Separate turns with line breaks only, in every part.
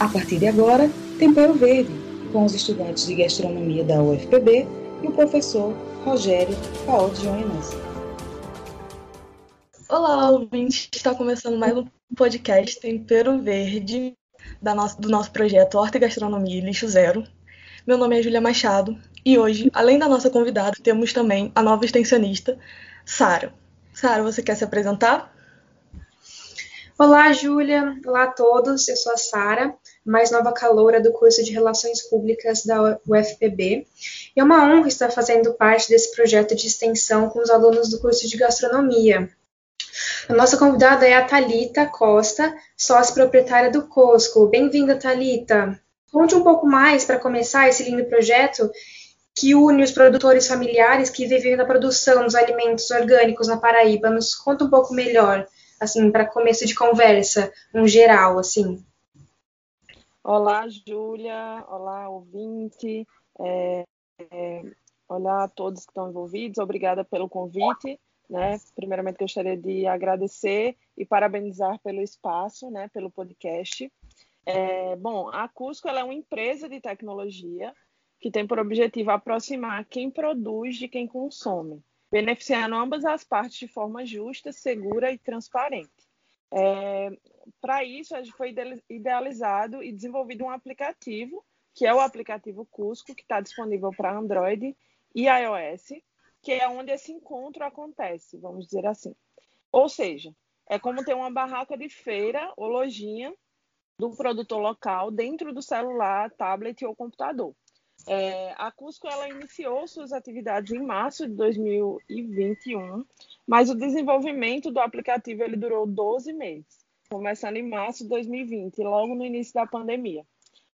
A partir de agora, Tempero Verde, com os estudantes de gastronomia da UFPB e o professor Rogério Paolo Joinas.
Olá, ouvintes! Está começando mais um podcast Tempero Verde da nosso, do nosso projeto Horta e Gastronomia e Lixo Zero. Meu nome é Júlia Machado e hoje, além da nossa convidada, temos também a nova extensionista, Sara. Sara, você quer se apresentar?
Olá, Júlia. Olá a todos. Eu sou a Sara, mais nova caloura do curso de Relações Públicas da UFPB. E é uma honra estar fazendo parte desse projeto de extensão com os alunos do curso de Gastronomia. A nossa convidada é a Talita Costa, sócia proprietária do Cosco. Bem-vinda, Talita. Conte um pouco mais para começar esse lindo projeto que une os produtores familiares que vivem da produção dos alimentos orgânicos na Paraíba. Nos conta um pouco melhor assim, para começo de conversa, um geral, assim.
Olá, Júlia. Olá, ouvinte. É, é, olá a todos que estão envolvidos. Obrigada pelo convite. Né? Primeiramente, gostaria de agradecer e parabenizar pelo espaço, né? pelo podcast. É, bom, a Cusco é uma empresa de tecnologia que tem por objetivo aproximar quem produz de quem consome beneficiando ambas as partes de forma justa, segura e transparente. É, Para isso, foi idealizado e desenvolvido um aplicativo, que é o aplicativo Cusco, que está disponível para Android e iOS, que é onde esse encontro acontece, vamos dizer assim. Ou seja, é como ter uma barraca de feira ou lojinha do produtor local dentro do celular, tablet ou computador. É, a Cusco ela iniciou suas atividades em março de 2021, mas o desenvolvimento do aplicativo ele durou 12 meses, começando em março de 2020, logo no início da pandemia.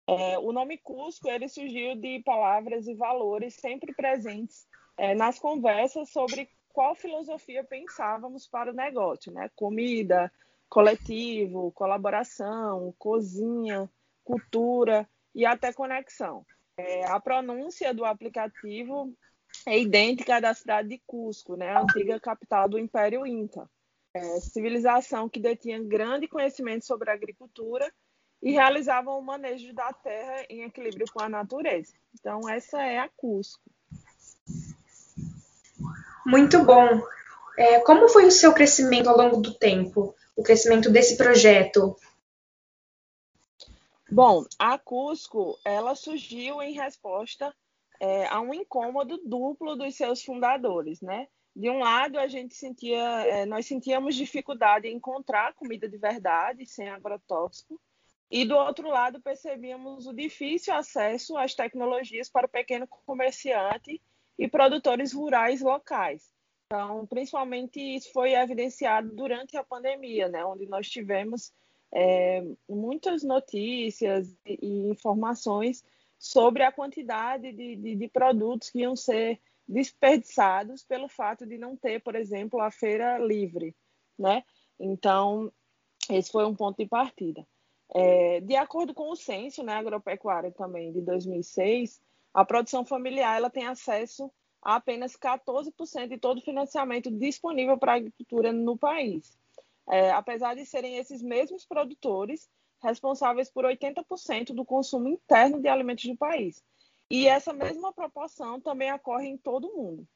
É, o nome Cusco ele surgiu de palavras e valores sempre presentes é, nas conversas sobre qual filosofia pensávamos para o negócio, né? Comida, coletivo, colaboração, cozinha, cultura e até conexão. É, a pronúncia do aplicativo é idêntica à da cidade de Cusco, né, a antiga capital do Império Inca. É, civilização que detinha grande conhecimento sobre agricultura e realizava o manejo da terra em equilíbrio com a natureza. Então, essa é a Cusco.
Muito bom. É, como foi o seu crescimento ao longo do tempo? O crescimento desse projeto?
Bom, a Cusco, ela surgiu em resposta é, a um incômodo duplo dos seus fundadores, né? De um lado, a gente sentia, é, nós sentíamos dificuldade em encontrar comida de verdade, sem agrotóxico, e do outro lado, percebíamos o difícil acesso às tecnologias para o pequeno comerciante e produtores rurais locais. Então, principalmente isso foi evidenciado durante a pandemia, né, onde nós tivemos é, muitas notícias e, informações sobre a quantidade de, de, de, produtos que iam ser desperdiçados pelo fato de não ter, por exemplo, a feira livre, né? Então, esse foi um ponto de partida. É, de acordo com o censo né, agropecuário também de 2006, a produção familiar ela tem acesso a apenas 14% de todo o financiamento disponível para a agricultura no país é, apesar de serem esses mesmos produtores responsáveis por 80% do consumo interno de alimentos do país. E essa mesma proporção também ocorre em todo o mundo.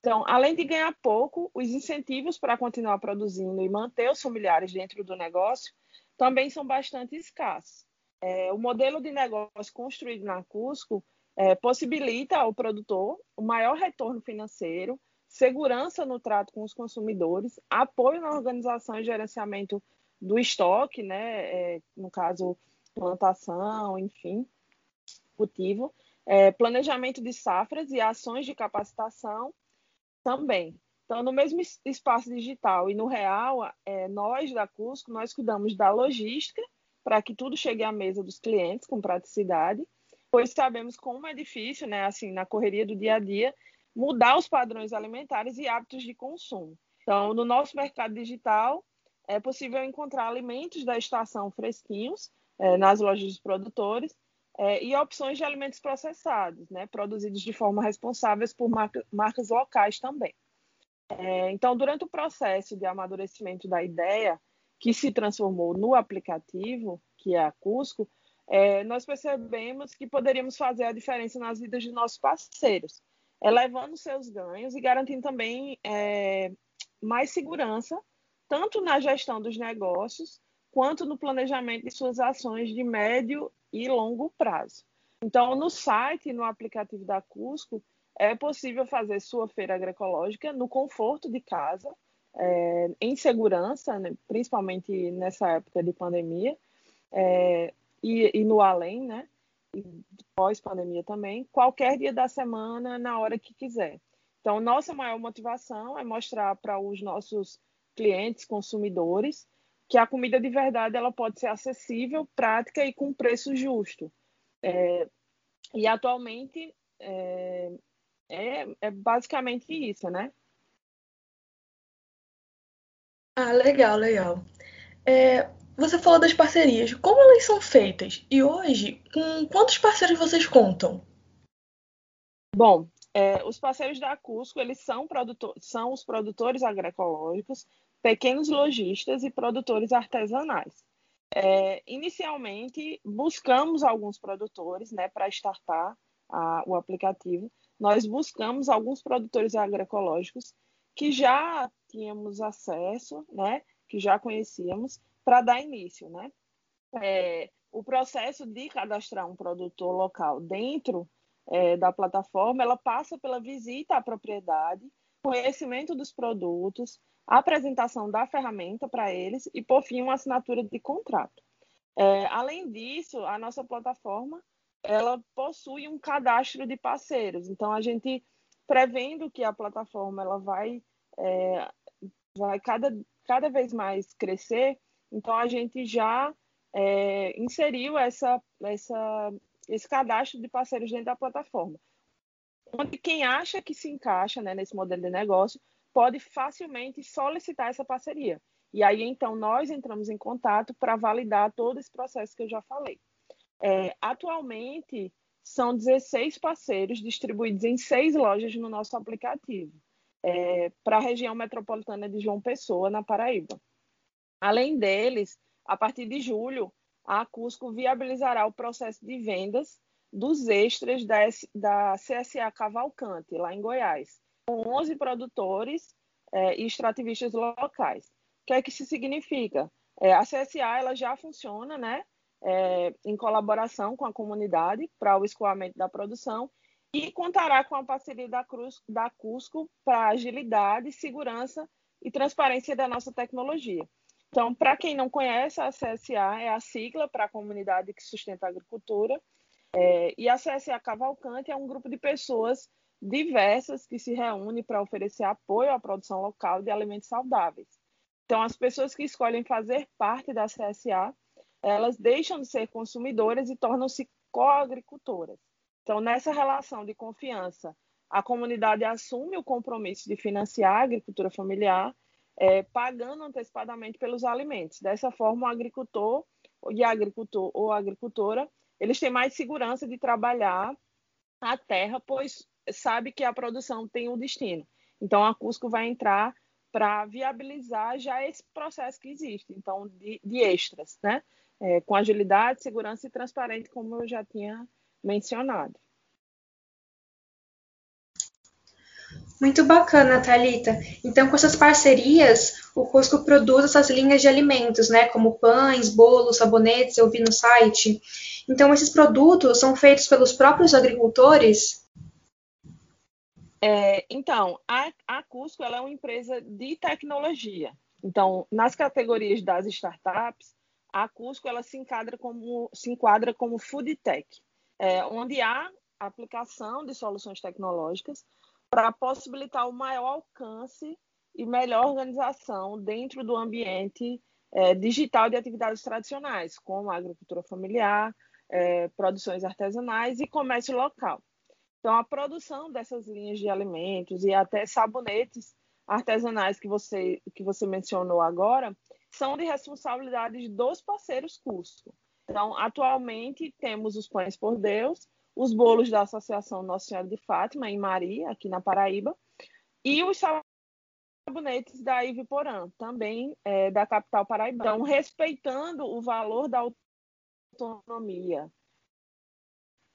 Então, além de ganhar pouco, os incentivos para continuar produzindo e manter os familiares dentro do negócio também são bastante escassos. É, o modelo de negócio construído na Cusco é, possibilita ao produtor o maior retorno financeiro, segurança no trato com os consumidores, apoio na organização e gerenciamento do estoque, né, é, no caso, plantação, enfim, cultivo, é, planejamento de safras e ações de capacitação também. Então, no mesmo espaço digital e no real, é, nós da Cusco, nós cuidamos da logística para que tudo chegue à mesa dos clientes com praticidade, pois sabemos como é difícil, né, assim, na correria do dia a dia, mudar os padrões alimentares e hábitos de consumo. Então, no nosso mercado digital, é possível encontrar alimentos da estação fresquinhos é, nas lojas dos produtores é, e opções de alimentos processados, né, produzidos de forma responsável por marca, marcas locais também. É, então, durante o processo de amadurecimento da ideia, que se transformou no aplicativo, que é a Cusco, é, nós percebemos que poderíamos fazer a diferença nas vidas de nossos parceiros, elevando seus ganhos e garantindo também é, mais segurança, tanto na gestão dos negócios, quanto no planejamento de suas ações de médio e longo prazo. Então, no site, no aplicativo da Cusco, é possível fazer sua feira agroecológica no conforto de casa, é, em segurança, né, principalmente nessa época de pandemia, é, e, e, no além, né? Pós-pandemia também, qualquer dia da semana, na hora que quiser. Então, nossa maior motivação é mostrar para os nossos clientes, consumidores, que a comida de verdade ela pode ser acessível, prática e com preço justo. É, e atualmente é, é, é basicamente isso, né?
Ah, legal, legal. Você falou das parcerias. Como elas são feitas? E hoje, com quantos parceiros vocês contam?
Bom, é, os parceiros da Cusco, eles são, são os produtores agroecológicos, pequenos lojistas e produtores artesanais. É, inicialmente, buscamos alguns produtores né, para startar a, o aplicativo, nós buscamos alguns produtores agroecológicos que já tínhamos acesso, né, que já conhecíamos, para dar início. Né? É, o processo de cadastrar um produtor local dentro é, da plataforma, ela passa pela visita à propriedade, conhecimento dos produtos, apresentação da ferramenta para eles e, por fim, uma assinatura de contrato. É, além disso, a nossa plataforma ela possui um cadastro de parceiros. Então, a gente, prevendo que a plataforma ela vai, é, vai cada, cada vez mais crescer, então a gente já é, inseriu essa, essa, esse cadastro de parceiros dentro da plataforma. Onde quem acha que se encaixa né, nesse modelo de negócio pode facilmente solicitar essa parceria. E aí, então, nós entramos em contato para validar todo esse processo que eu já falei. É, atualmente, são 16 parceiros distribuídos em seis lojas no nosso aplicativo, é, para a região metropolitana de João Pessoa, na Paraíba. Além deles, a partir de julho, a Cusco viabilizará o processo de vendas dos extras da, da CSA Cavalcante, lá em Goiás, com 11 produtores é, e extrativistas locais. O que é que isso significa? É, a CSA ela já funciona né, é, em colaboração com a comunidade para o escoamento da produção e contará com a parceria da, Cruz, da Cusco para agilidade, segurança e transparência da nossa tecnologia. Então, para quem não conhece, a CSA é a sigla para a comunidade que sustenta a agricultura, é, e a CSA Cavalcante é um grupo de pessoas diversas que se reúne para oferecer apoio à produção local de alimentos saudáveis. Então, as pessoas que escolhem fazer parte da CSA elas deixam de ser consumidoras e tornam-se coagricultoras. Então, nessa relação de confiança, a comunidade assume o compromisso de financiar a agricultura familiar, é, pagando antecipadamente pelos alimentos. Dessa forma, o agricultor e agricultor ou agricultora, eles têm mais segurança de trabalhar a terra, pois sabe que a produção tem um destino. Então, a Cusco vai entrar para viabilizar já esse processo que existe, então, de, de extras, né? é, com agilidade, segurança e transparente, como eu já tinha mencionado.
Muito bacana, Thalita. Então, com essas parcerias, o Cusco produz essas linhas de alimentos, né? Como pães, bolos, sabonetes, eu vi no site. Então, esses produtos são feitos pelos próprios agricultores?
É, então, a, a Cusco é uma empresa de tecnologia. Então, nas categorias das startups, a Cusco ela se enquadra como, se enquadra como food tech, é, onde há aplicação de soluções tecnológicas para possibilitar o maior alcance e melhor organização dentro do ambiente é, digital de atividades tradicionais, como agricultura familiar, é, produções artesanais e comércio local. Então, a produção dessas linhas de alimentos e até sabonetes artesanais que você, que você mencionou agora, são de responsabilidade dos parceiros Cusco. Então, atualmente, temos os Pães por Deus, os bolos da Associação Nossa Senhora de Fátima, em Maria, aqui na Paraíba, e os sabonetes da Iviporã, também é, da capital paraibana. Então, respeitando o valor da autonomia,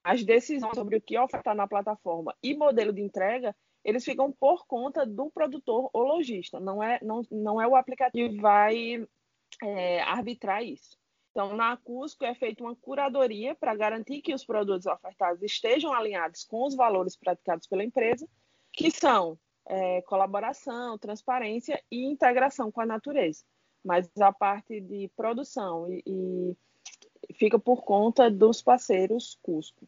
as decisões sobre o que ofertar na plataforma e modelo de entrega, eles ficam por conta do produtor ou lojista. Não é, não, não é o aplicativo que vai é, arbitrar isso. Então, na Cusco é feita uma curadoria para garantir que os produtos ofertados estejam alinhados com os valores praticados pela empresa, que são é, colaboração, transparência e integração com a natureza. Mas a parte de produção e, e fica por conta dos parceiros Cusco.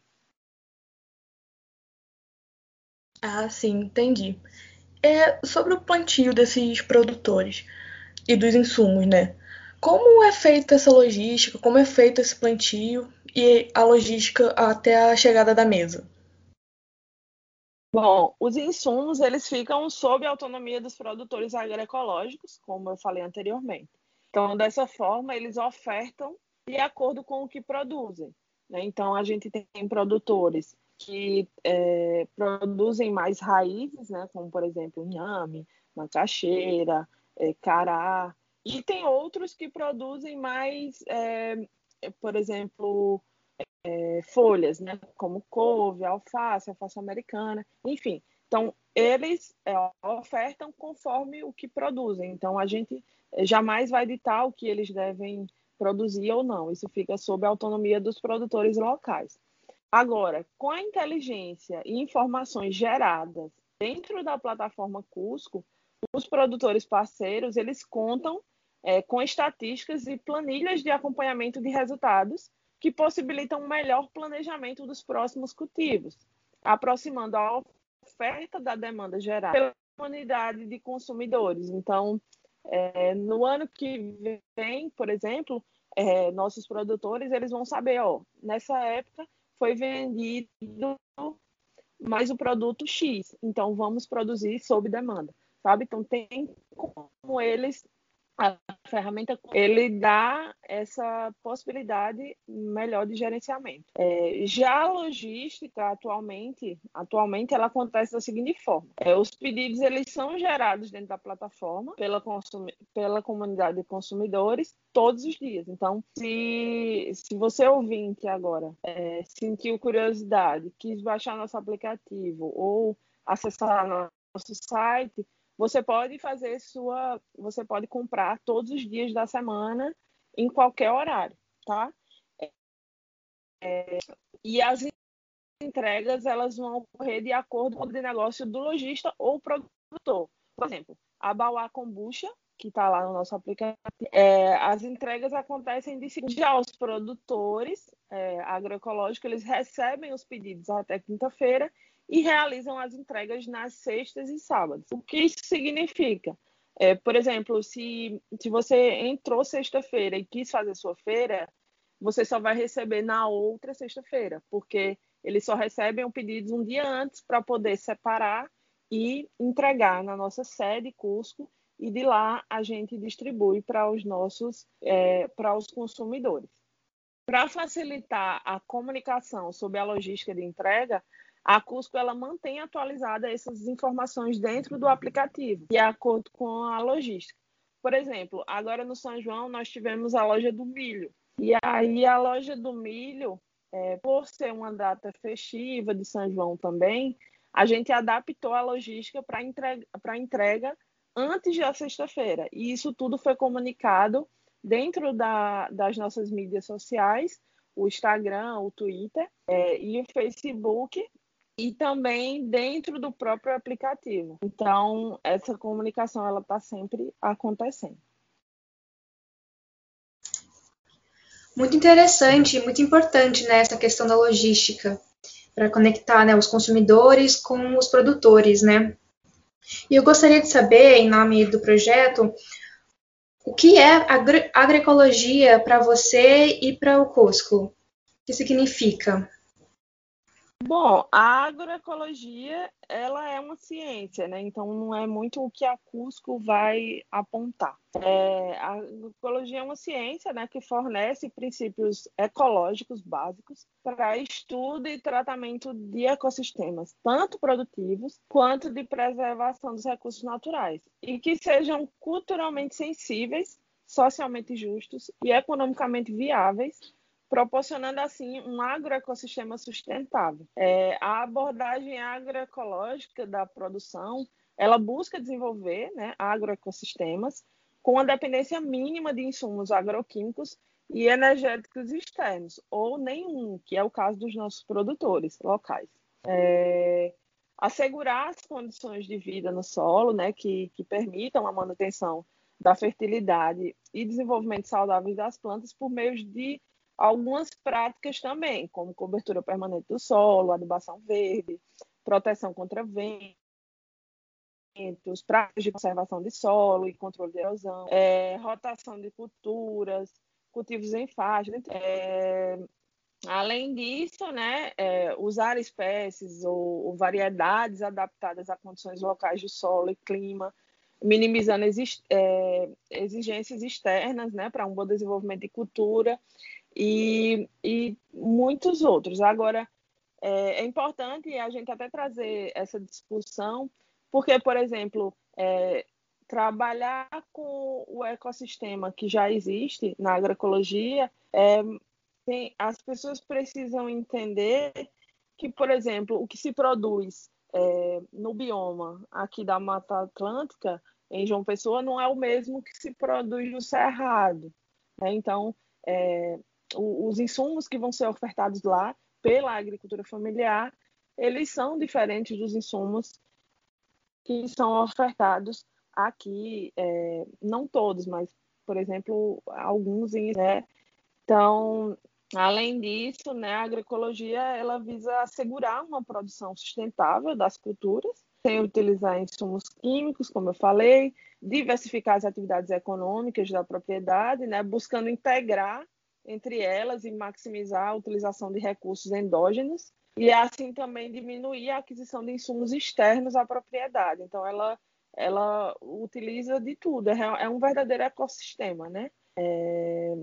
Ah, sim, entendi. É sobre o plantio desses produtores e dos insumos, né? Como é feita essa logística? Como é feito esse plantio e a logística até a chegada da mesa?
Bom, os insumos eles ficam sob a autonomia dos produtores agroecológicos, como eu falei anteriormente. Então, dessa forma, eles ofertam de acordo com o que produzem. Né? Então, a gente tem produtores que é, produzem mais raízes, né? como, por exemplo, inhame, macaxeira, é, cará, e tem outros que produzem mais, é, por exemplo, é, folhas, né? Como couve, alface, alface americana, enfim. Então, eles é, ofertam conforme o que produzem. Então, a gente jamais vai ditar o que eles devem produzir ou não. Isso fica sob a autonomia dos produtores locais. Agora, com a inteligência e informações geradas dentro da plataforma Cusco, os produtores parceiros eles contam é, com estatísticas e planilhas de acompanhamento de resultados que possibilitam um melhor planejamento dos próximos cultivos, aproximando a oferta da demanda gerada pela comunidade de consumidores. Então, é, no ano que vem, por exemplo, é, nossos produtores eles vão saber, ó, nessa época foi vendido mais o produto X, então vamos produzir sob demanda, sabe? Então tem como eles a ferramenta ele dá essa possibilidade melhor de gerenciamento. É, já a logística atualmente, atualmente ela acontece da seguinte forma: é, os pedidos eles são gerados dentro da plataforma pela, pela comunidade de consumidores todos os dias. Então, se, se você ouvinte agora é, sentiu curiosidade, quis baixar nosso aplicativo ou acessar nosso site você pode fazer sua, você pode comprar todos os dias da semana em qualquer horário, tá? É, e as entregas elas vão ocorrer de acordo com o negócio do lojista ou produtor. Por exemplo, a Bauá Kombucha, que está lá no nosso aplicativo, é, as entregas acontecem de seguinte já os produtores é, agroecológicos eles recebem os pedidos até quinta-feira e realizam as entregas nas sextas e sábados. O que isso significa? É, por exemplo, se, se você entrou sexta-feira e quis fazer sua feira, você só vai receber na outra sexta-feira, porque eles só recebem o pedido um dia antes para poder separar e entregar na nossa sede Cusco e de lá a gente distribui para os nossos é, para os consumidores. Para facilitar a comunicação sobre a logística de entrega, a Cusco ela mantém atualizada essas informações dentro do aplicativo, de acordo com a logística. Por exemplo, agora no São João nós tivemos a loja do milho. E aí a loja do milho, é, por ser uma data festiva de São João também, a gente adaptou a logística para entrega, entrega antes da sexta-feira. E isso tudo foi comunicado dentro da, das nossas mídias sociais, o Instagram, o Twitter é, e o Facebook, e também dentro do próprio aplicativo. Então, essa comunicação ela está sempre acontecendo.
Muito interessante, muito importante né, essa questão da logística para conectar né, os consumidores com os produtores, né? E eu gostaria de saber, em nome do projeto, o que é agro agroecologia para você e para o Cusco? O que significa?
Bom, a agroecologia, ela é uma ciência, né? Então não é muito o que a Cusco vai apontar. É, a agroecologia é uma ciência, né, que fornece princípios ecológicos básicos para estudo e tratamento de ecossistemas, tanto produtivos quanto de preservação dos recursos naturais, e que sejam culturalmente sensíveis, socialmente justos e economicamente viáveis proporcionando assim um agroecossistema sustentável. É, a abordagem agroecológica da produção, ela busca desenvolver né, agroecossistemas com a dependência mínima de insumos agroquímicos e energéticos externos, ou nenhum, que é o caso dos nossos produtores locais. É, assegurar as condições de vida no solo, né, que, que permitam a manutenção da fertilidade e desenvolvimento saudável das plantas por meio de algumas práticas também, como cobertura permanente do solo, adubação verde, proteção contra ventos, práticas de conservação de solo e controle de erosão, é, rotação de culturas, cultivos em faixa. É, além disso, né, é, usar espécies ou, ou, variedades adaptadas a condições locais de solo e clima, minimizando é, exigências externas né, para um bom desenvolvimento de cultura e, e muitos outros. Agora, é, é, importante a gente até trazer essa discussão, porque, por exemplo, é, trabalhar com o ecossistema que já existe na agroecologia, é, tem, as pessoas precisam entender que, por exemplo, o que se produz é, no bioma aqui da Mata Atlântica, em João Pessoa, não é o mesmo que se produz no Cerrado. Né? Então, é, os insumos que vão ser ofertados lá pela agricultura familiar, eles são diferentes dos insumos que são ofertados aqui, é, não todos, mas, por exemplo, alguns, né? Então, além disso, né, a agroecologia, ela visa assegurar uma produção sustentável das culturas, sem utilizar insumos químicos, como eu falei, diversificar as atividades econômicas da propriedade, né, buscando integrar entre elas e maximizar a utilização de recursos endógenos e assim também diminuir a aquisição de insumos externos à propriedade. Então ela ela utiliza de tudo, é, é um verdadeiro ecossistema, né? É...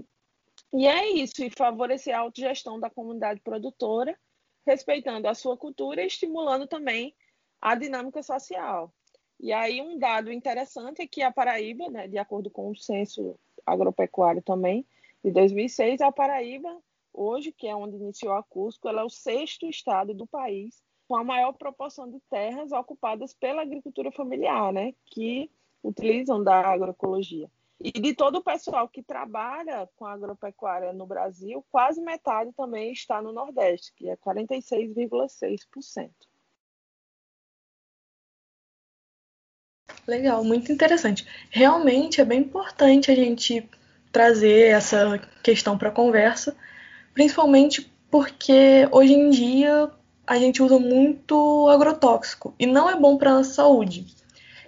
E é isso, e favorecer a autogestão da comunidade produtora, respeitando a sua cultura e estimulando também a dinâmica social. E aí um dado interessante é que a Paraíba, né, de acordo com o censo agropecuário também, de 2006, a Paraíba, hoje, que é onde iniciou a Cusco, ela é o sexto estado do país com a maior proporção de terras ocupadas pela agricultura familiar, né, que utilizam da agroecologia. E de todo o pessoal que trabalha com agropecuária no Brasil, quase metade também está no Nordeste, que é 46,6%.
Legal, muito interessante. Realmente é bem importante a gente trazer essa questão para a conversa, principalmente porque hoje em dia a gente usa muito agrotóxico e não é bom para a saúde.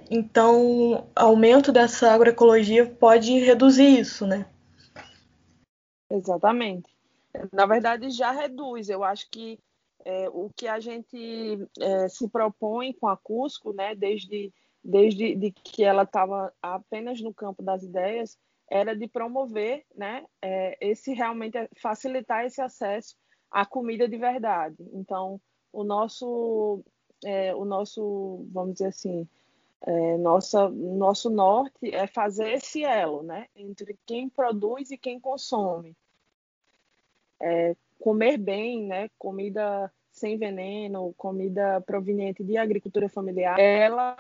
Então, aumento dessa agroecologia pode reduzir isso, né?
Exatamente. Na verdade, já reduz. Eu acho que é, o que a gente é, se propõe com a Cusco, né, desde, desde de que ela estava apenas no campo das ideias, era de promover, né, é, esse realmente é facilitar esse acesso à comida de verdade. Então, o nosso, é, o nosso, vamos dizer assim, é, nossa, nosso norte é fazer esse elo, né, entre quem produz e quem consome. É, comer bem, né, comida sem veneno, comida proveniente de agricultura familiar, ela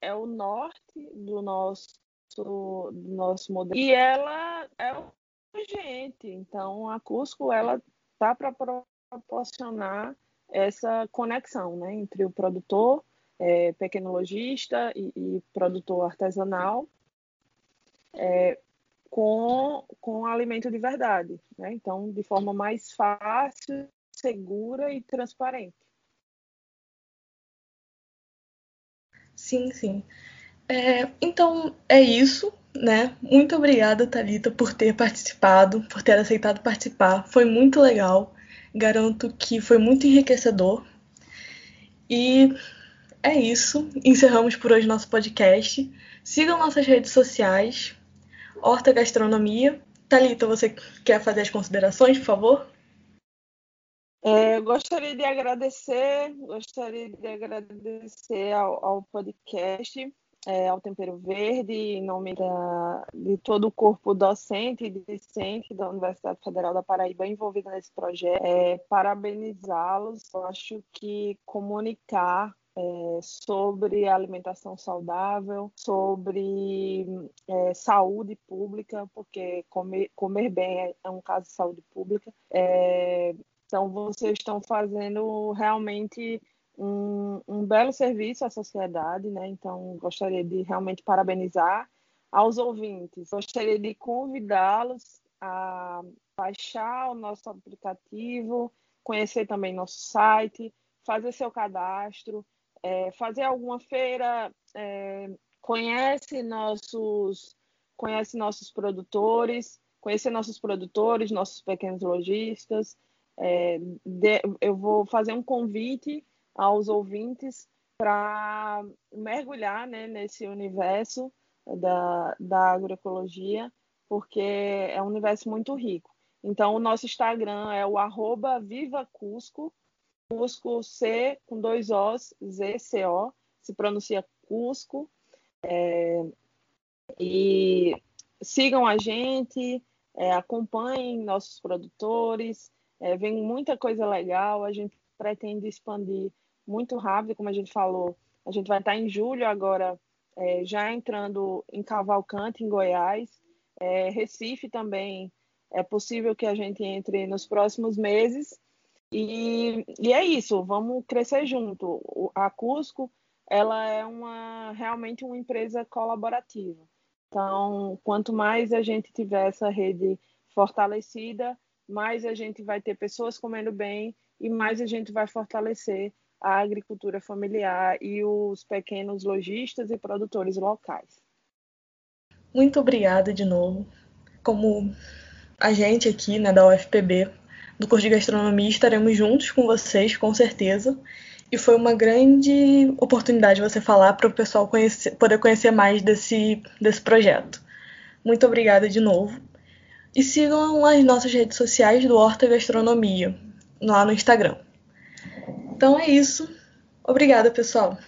é o norte do nosso do nosso modelo. E ela é urgente, então a Cusco ela tá para proporcionar essa conexão, né, entre o produtor, é, pequeno e, e produtor artesanal, é, com, com alimento de verdade, né? Então, de forma mais fácil, segura e transparente.
Sim, sim. É, então é isso, né? Muito obrigada, Talita, por ter participado, por ter aceitado participar. Foi muito legal. Garanto que foi muito enriquecedor. E é isso. Encerramos por hoje nosso podcast. Sigam nossas redes sociais. Horta Gastronomia. Talita, você quer fazer as considerações, por favor?
É, gostaria de agradecer, gostaria de agradecer ao, ao podcast é, ao Tempero Verde, em nome da, de todo o corpo docente e discente da Universidade Federal da Paraíba envolvido nesse projeto, é, parabenizá-los. Acho que comunicar é, sobre alimentação saudável, sobre é, saúde pública, porque comer, comer bem é, é um caso de saúde pública. É, então, vocês estão fazendo realmente um, um belo serviço à sociedade, né? Então, gostaria de realmente parabenizar aos ouvintes. Gostaria de convidá-los a baixar o nosso aplicativo, conhecer também nosso site, fazer seu cadastro, é, fazer alguma feira, é, conhece nossos conhece nossos produtores, conhecer nossos produtores, nossos pequenos lojistas. É, eu vou fazer um convite aos ouvintes para mergulhar né, nesse universo da, da agroecologia, porque é um universo muito rico. Então, o nosso Instagram é o arroba Cusco, Cusco C com dois Os, Z, C, O, se pronuncia Cusco. É, e sigam a gente, é, acompanhem nossos produtores, é, vem muita coisa legal, a gente pretende expandir muito rápido, como a gente falou. A gente vai estar em julho agora, é, já entrando em Cavalcante, em Goiás. É, Recife também é possível que a gente entre nos próximos meses. E, e é isso, vamos crescer junto. A Cusco, ela é uma realmente uma empresa colaborativa. Então, quanto mais a gente tiver essa rede fortalecida, mais a gente vai ter pessoas comendo bem e mais a gente vai fortalecer a agricultura familiar e os pequenos lojistas e produtores locais.
Muito obrigada de novo. Como a gente aqui né, da UFPB, do curso de gastronomia, estaremos juntos com vocês, com certeza. E foi uma grande oportunidade você falar para o pessoal conhecer, poder conhecer mais desse, desse projeto. Muito obrigada de novo. E sigam as nossas redes sociais do Horta Gastronomia, lá no Instagram. Então é isso. Obrigada, pessoal.